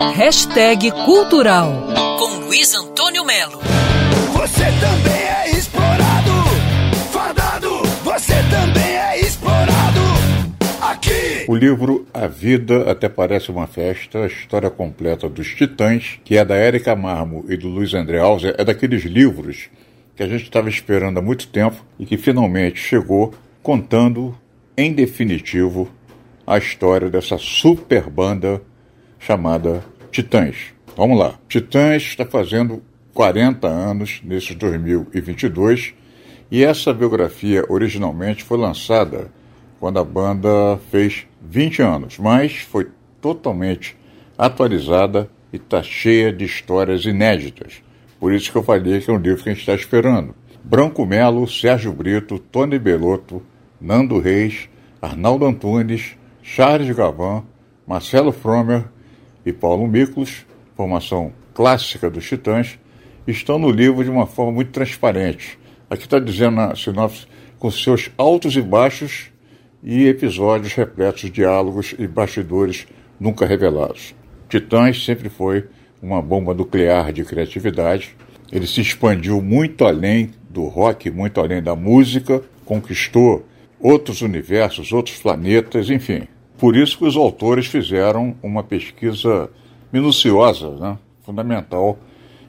Hashtag Cultural com Luiz Antônio Melo. Você também é explorado, fadado, você também é explorado. Aqui. O livro A Vida Até Parece uma Festa, a história completa dos Titãs, que é da Érica Marmo e do Luiz André Alves, é daqueles livros que a gente estava esperando há muito tempo e que finalmente chegou contando, em definitivo, a história dessa super banda chamada Titãs. Vamos lá. Titãs está fazendo 40 anos nesse 2022 e essa biografia originalmente foi lançada quando a banda fez 20 anos, mas foi totalmente atualizada e está cheia de histórias inéditas. Por isso que eu falei que é um livro que a gente está esperando. Branco Melo, Sérgio Brito, Tony Belotto, Nando Reis, Arnaldo Antunes, Charles Gavan, Marcelo Fromer e Paulo Miklos, formação clássica dos Titãs, estão no livro de uma forma muito transparente. Aqui está dizendo na sinopse, com seus altos e baixos e episódios repletos de diálogos e bastidores nunca revelados. Titãs sempre foi uma bomba nuclear de criatividade. Ele se expandiu muito além do rock, muito além da música, conquistou outros universos, outros planetas, enfim. Por isso que os autores fizeram uma pesquisa minuciosa, né? fundamental.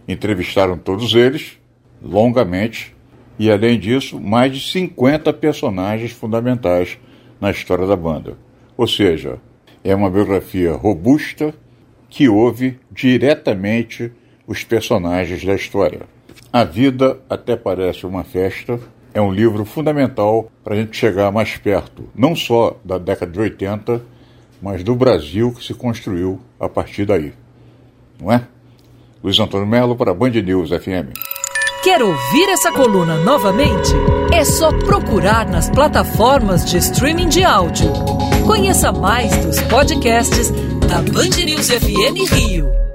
Entrevistaram todos eles, longamente, e além disso, mais de 50 personagens fundamentais na história da banda. Ou seja, é uma biografia robusta, que ouve diretamente os personagens da história. A Vida Até Parece uma Festa é um livro fundamental para a gente chegar mais perto, não só da década de 80, mas do Brasil que se construiu a partir daí. Não é? Luiz Antônio Melo para Band News FM. Quer ouvir essa coluna novamente? É só procurar nas plataformas de streaming de áudio. Conheça mais dos podcasts da Band News FM Rio.